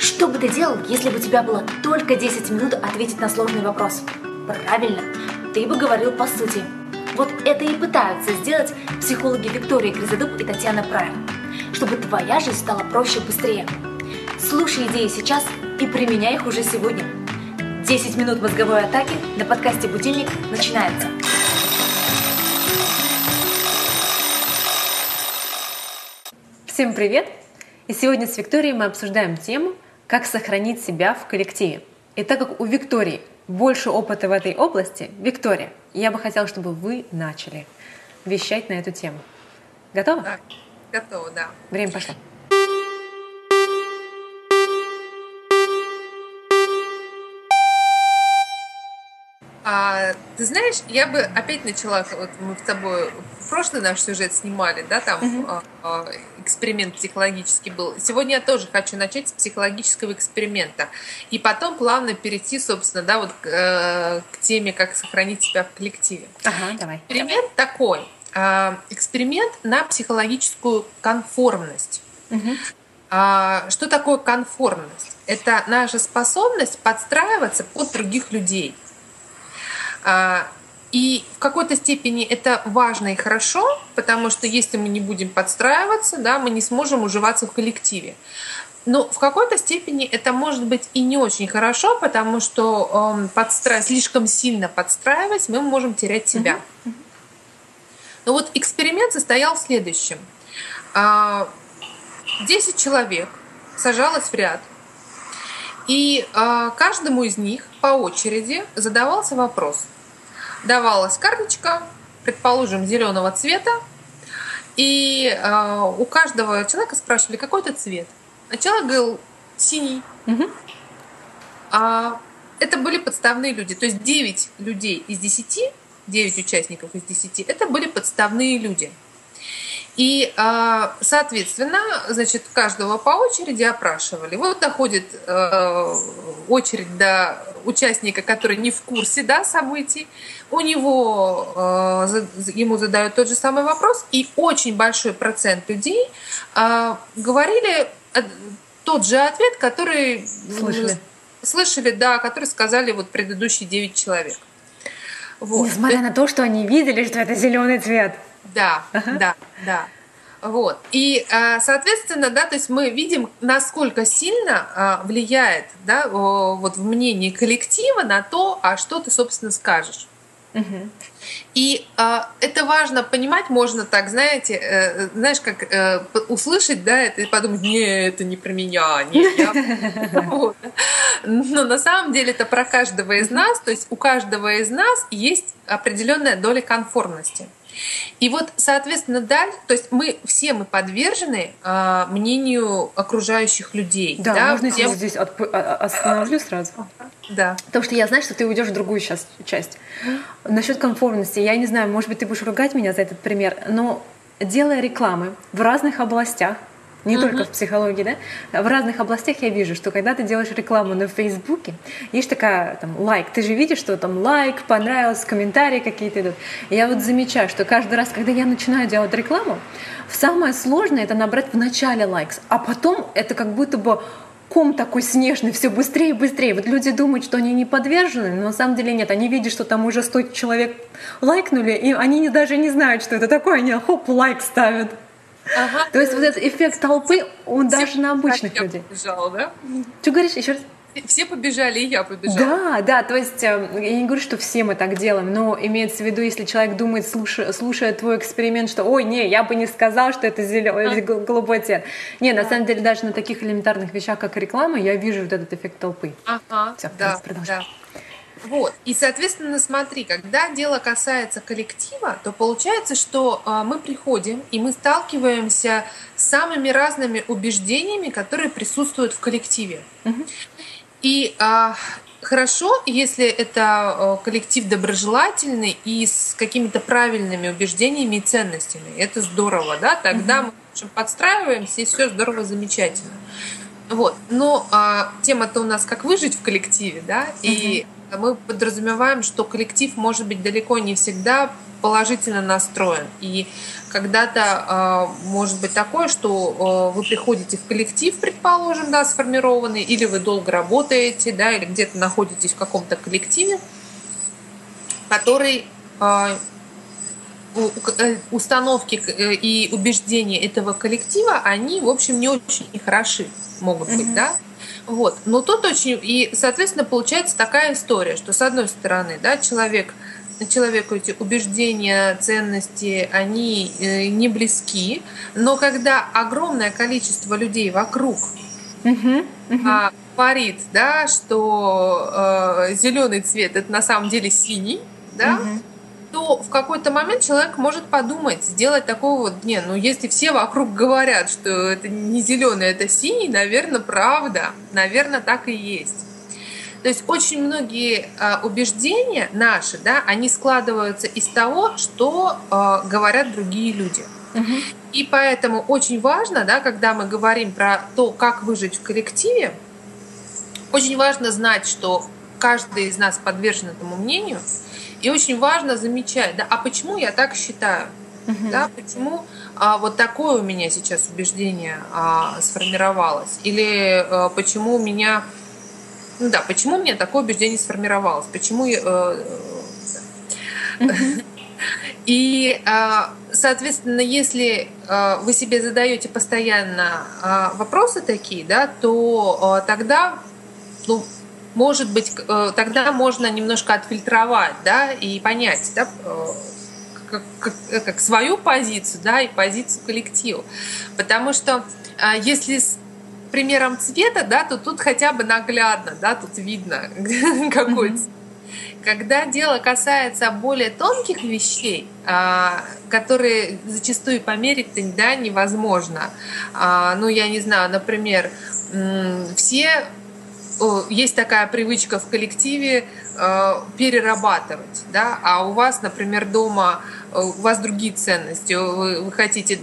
Что бы ты делал, если бы у тебя было только 10 минут ответить на сложный вопрос? Правильно, ты бы говорил по сути. Вот это и пытаются сделать психологи Виктория Гризодуб и Татьяна Прайм, чтобы твоя жизнь стала проще и быстрее. Слушай идеи сейчас и применяй их уже сегодня. 10 минут мозговой атаки на подкасте «Будильник» начинается. Всем привет! И сегодня с Викторией мы обсуждаем тему «Как сохранить себя в коллективе». И так как у Виктории больше опыта в этой области, Виктория, я бы хотела, чтобы вы начали вещать на эту тему. Готова? Да, готова, да. Время пошло. А, ты знаешь, я бы опять начала, вот мы с тобой прошлый наш сюжет снимали, да, там uh-huh. а, эксперимент психологический был. Сегодня я тоже хочу начать с психологического эксперимента. И потом плавно перейти, собственно, да, вот к, э, к теме, как сохранить себя в коллективе. Ага, давай. Эксперимент давай. такой. Э, эксперимент на психологическую конформность. Uh-huh. А, что такое конформность? Это наша способность подстраиваться под других людей. А, и в какой-то степени это важно и хорошо, потому что если мы не будем подстраиваться, да, мы не сможем уживаться в коллективе. Но в какой-то степени это может быть и не очень хорошо, потому что э, подстра... слишком сильно подстраиваясь, мы можем терять себя. Но вот эксперимент состоял в следующем. 10 а, человек сажалось в ряд, и э, каждому из них по очереди задавался вопрос – давалась карточка, предположим, зеленого цвета, и э, у каждого человека спрашивали, какой это цвет. А человек говорил синий. Угу. А это были подставные люди. То есть 9 людей из 10, 9 участников из 10, это были подставные люди. И, а, соответственно, значит, каждого по очереди опрашивали. Вот доходит э, очередь до участника, который не в курсе да, событий. У него э, ему задают тот же самый вопрос, и очень большой процент людей э, говорили тот же ответ, который слышали, слышали да, который сказали вот предыдущие 9 человек. Вот. Несмотря на то, что они видели, что это зеленый цвет. Да, ага. да, да. Вот. И, а, соответственно, да, то есть мы видим, насколько сильно а, влияет да, вот в мнении коллектива на то, а что ты, собственно, скажешь. Угу. И э, это важно понимать, можно так, знаете, э, знаешь, как э, услышать, да, это и подумать, не, это не про меня, не я. Но на самом деле это про каждого из нас, то есть у каждого из нас есть определенная доля конформности. И вот, соответственно, даль, то есть мы все мы подвержены а, мнению окружающих людей. Да, да? можно я здесь отп- а, а, остановлю сразу. Да. Потому что я знаю, что ты уйдешь в другую сейчас часть. Насчет конформности, я не знаю, может быть, ты будешь ругать меня за этот пример, но делая рекламы в разных областях, не uh-huh. только в психологии, да, в разных областях я вижу, что когда ты делаешь рекламу на Фейсбуке, есть такая там лайк, ты же видишь, что там лайк, понравилось, комментарии какие-то идут. Я вот замечаю, что каждый раз, когда я начинаю делать рекламу, самое сложное это набрать в начале лайкс, а потом это как будто бы ком такой снежный, все быстрее и быстрее. Вот люди думают, что они не подвержены, но на самом деле нет. Они видят, что там уже 100 человек лайкнули, и они даже не знают, что это такое. Они хоп, лайк ставят. Ага. То есть вот этот эффект толпы, он все даже на обычных людей. Побежал, да? Что говоришь еще раз? Все побежали, и я побежала. Да, да, то есть э, я не говорю, что все мы так делаем, но имеется в виду, если человек думает, слушая, слушая твой эксперимент, что ой, не, я бы не сказал, что это зеленый, а. голубой цвет. Не, на самом деле даже на таких элементарных вещах, как реклама, я вижу вот этот эффект толпы. Ага, Все, да, продолжай. Да. Вот. И, соответственно, смотри, когда дело касается коллектива, то получается, что э, мы приходим и мы сталкиваемся с самыми разными убеждениями, которые присутствуют в коллективе. Угу. И э, хорошо, если это э, коллектив доброжелательный и с какими-то правильными убеждениями и ценностями. Это здорово, да? Тогда угу. мы подстраиваемся, и все здорово, замечательно. Вот. Но а, тема-то у нас как выжить в коллективе, да, и мы подразумеваем, что коллектив может быть далеко не всегда положительно настроен. И Когда-то э, может быть такое, что э, вы приходите в коллектив, предположим, да, сформированный, или вы долго работаете, да, или где-то находитесь в каком-то коллективе, который э, установки и убеждения этого коллектива, они, в общем, не очень хороши могут быть, mm-hmm. да. Вот. Но тут очень... И, соответственно, получается такая история, что, с одной стороны, да, человек человеку эти убеждения, ценности, они э, не близки, но когда огромное количество людей вокруг uh-huh, uh-huh. говорит, да, что э, зеленый цвет это на самом деле синий, да, uh-huh. В какой-то момент человек может подумать, сделать такого вот, не, ну если все вокруг говорят, что это не зеленый, это синий, наверное, правда, наверное, так и есть. То есть очень многие э, убеждения наши, да, они складываются из того, что э, говорят другие люди. Угу. И поэтому очень важно, да, когда мы говорим про то, как выжить в коллективе, очень важно знать, что каждый из нас подвержен этому мнению, и очень важно замечать, да, а почему я так считаю, угу. да, почему а, вот такое у меня сейчас убеждение а, сформировалось, или а, почему у меня ну да, почему у меня такое убеждение сформировалось? Почему я... Э, э, и, а, соответственно, если а, вы себе задаете постоянно а, вопросы такие, да, то тогда, ну, может быть, э, тогда можно немножко отфильтровать, да, и понять, да, как, как, как свою позицию, да, и позицию коллектива. Потому что если примером цвета, да, то тут хотя бы наглядно, да, тут видно какой цвет. Когда дело касается более тонких вещей, а, которые зачастую померить да, невозможно. А, ну, я не знаю, например, все есть такая привычка в коллективе а, перерабатывать, да, а у вас, например, дома у вас другие ценности, вы, вы хотите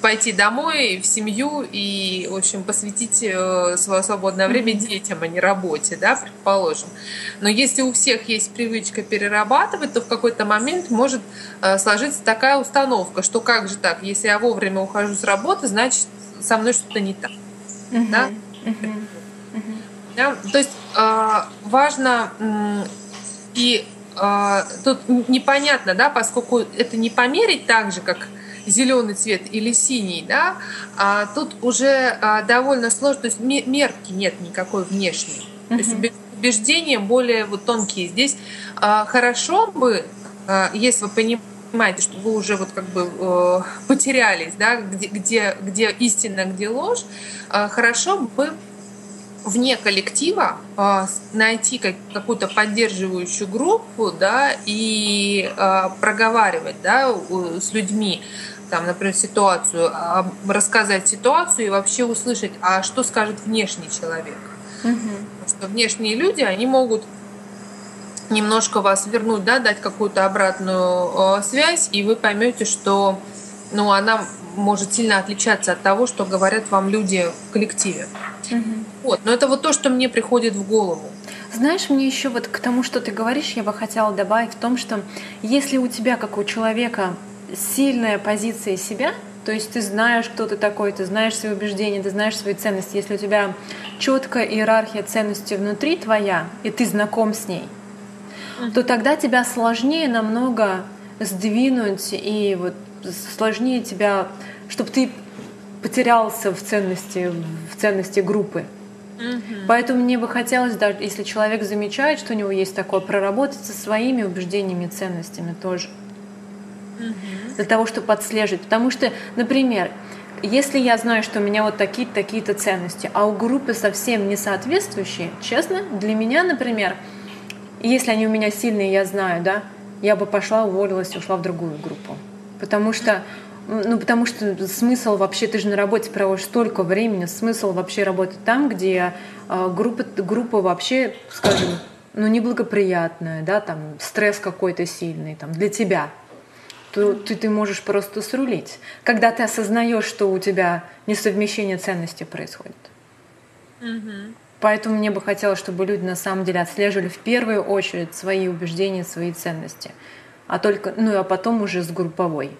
пойти домой в семью и, в общем, посвятить э, свое свободное время детям, а не работе, да, предположим. Но если у всех есть привычка перерабатывать, то в какой-то момент может э, сложиться такая установка, что как же так, если я вовремя ухожу с работы, значит, со мной что-то не так. Uh-huh. Да? Uh-huh. Uh-huh. Да? То есть э, важно и тут непонятно, да, поскольку это не померить так же, как зеленый цвет или синий, да, а тут уже а, довольно сложно, то есть мерки нет никакой внешней. Uh-huh. То есть убеждения более вот тонкие. Здесь а, хорошо бы, а, если вы понимаете, что вы уже вот как бы э, потерялись, да, где, где, где истина, где ложь, а, хорошо бы вне коллектива э, найти как, какую-то поддерживающую группу, да, и э, проговаривать, да, с людьми, там, например, ситуацию, а, рассказать ситуацию и вообще услышать, а что скажет внешний человек. Угу. Потому что внешние люди, они могут немножко вас вернуть, да, дать какую-то обратную связь, и вы поймете, что ну, она может сильно отличаться от того, что говорят вам люди в коллективе. Угу. Вот, но это вот то, что мне приходит в голову. Знаешь, мне еще вот к тому, что ты говоришь, я бы хотела добавить в том, что если у тебя, как у человека, сильная позиция себя, то есть ты знаешь, кто ты такой, ты знаешь свои убеждения, ты знаешь свои ценности. Если у тебя четкая иерархия ценностей внутри твоя, и ты знаком с ней, то тогда тебя сложнее намного сдвинуть и вот сложнее тебя, чтобы ты потерялся в ценности, в ценности группы. Угу. Поэтому мне бы хотелось, даже если человек замечает, что у него есть такое, проработать со своими убеждениями, ценностями тоже для того, чтобы отслеживать. Потому что, например, если я знаю, что у меня вот такие-то такие ценности, а у группы совсем не соответствующие, честно, для меня, например, если они у меня сильные, я знаю, да, я бы пошла, уволилась и ушла в другую группу. Потому что ну, потому что смысл вообще, ты же на работе проводишь столько времени, смысл вообще работать там, где э, группа, группа вообще, скажем, ну, неблагоприятная, да, там, стресс какой-то сильный, там, для тебя, то ты, ты можешь просто срулить, когда ты осознаешь, что у тебя несовмещение ценностей происходит. Угу. Поэтому мне бы хотелось, чтобы люди на самом деле отслеживали в первую очередь свои убеждения, свои ценности, а только, ну а потом уже с групповой.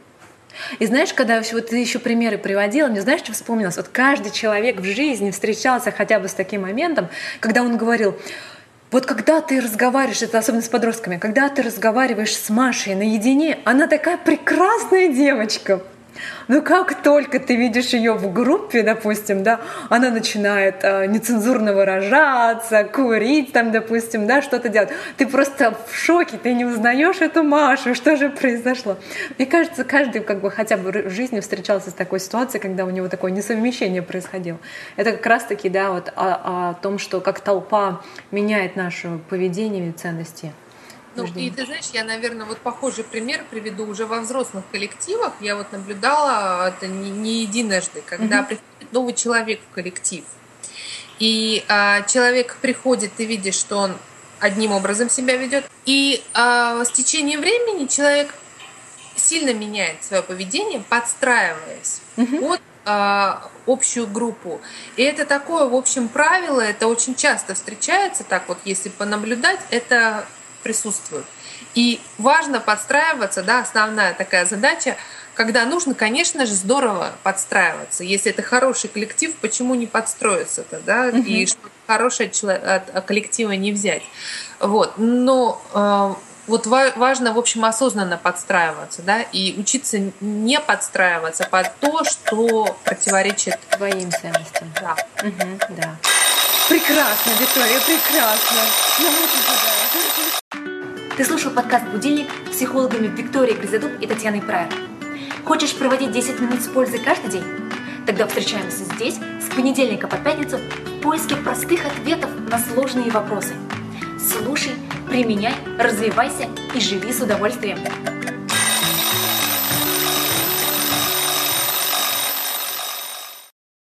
И знаешь, когда вот ты еще примеры приводила, мне знаешь, что вспомнилось? Вот каждый человек в жизни встречался хотя бы с таким моментом, когда он говорил, вот когда ты разговариваешь, это особенно с подростками, когда ты разговариваешь с Машей наедине, она такая прекрасная девочка, ну как только ты видишь ее в группе, допустим, да, она начинает э, нецензурно выражаться, курить там, допустим, да, что-то делать. Ты просто в шоке, ты не узнаешь эту Машу, что же произошло. Мне кажется, каждый как бы хотя бы в жизни встречался с такой ситуацией, когда у него такое несовмещение происходило. Это как раз-таки, да, вот о, о том, что как толпа меняет наше поведение и ценности. Ну, и ты знаешь, я, наверное, вот похожий пример приведу уже во взрослых коллективах. Я вот наблюдала это не, не единожды, когда угу. приходит новый человек в коллектив. И а, человек приходит, ты видишь, что он одним образом себя ведет. И а, с течением времени человек сильно меняет свое поведение, подстраиваясь угу. под а, общую группу. И это такое, в общем, правило, это очень часто встречается, так вот, если понаблюдать, это присутствуют. И важно подстраиваться, да, основная такая задача, когда нужно, конечно же, здорово подстраиваться. Если это хороший коллектив, почему не подстроиться-то, да, и что хорошее от коллектива не взять. Вот. Но э, вот важно, в общем, осознанно подстраиваться, да, и учиться не подстраиваться под то, что противоречит твоим ценностям. Да. Угу, да. Прекрасно, Виктория, прекрасно. Ну, Ты слушал подкаст «Будильник» с психологами Викторией Гризадуб и Татьяной Прайер. Хочешь проводить 10 минут с пользой каждый день? Тогда встречаемся здесь с понедельника по пятницу в поиске простых ответов на сложные вопросы. Слушай, применяй, развивайся и живи с удовольствием.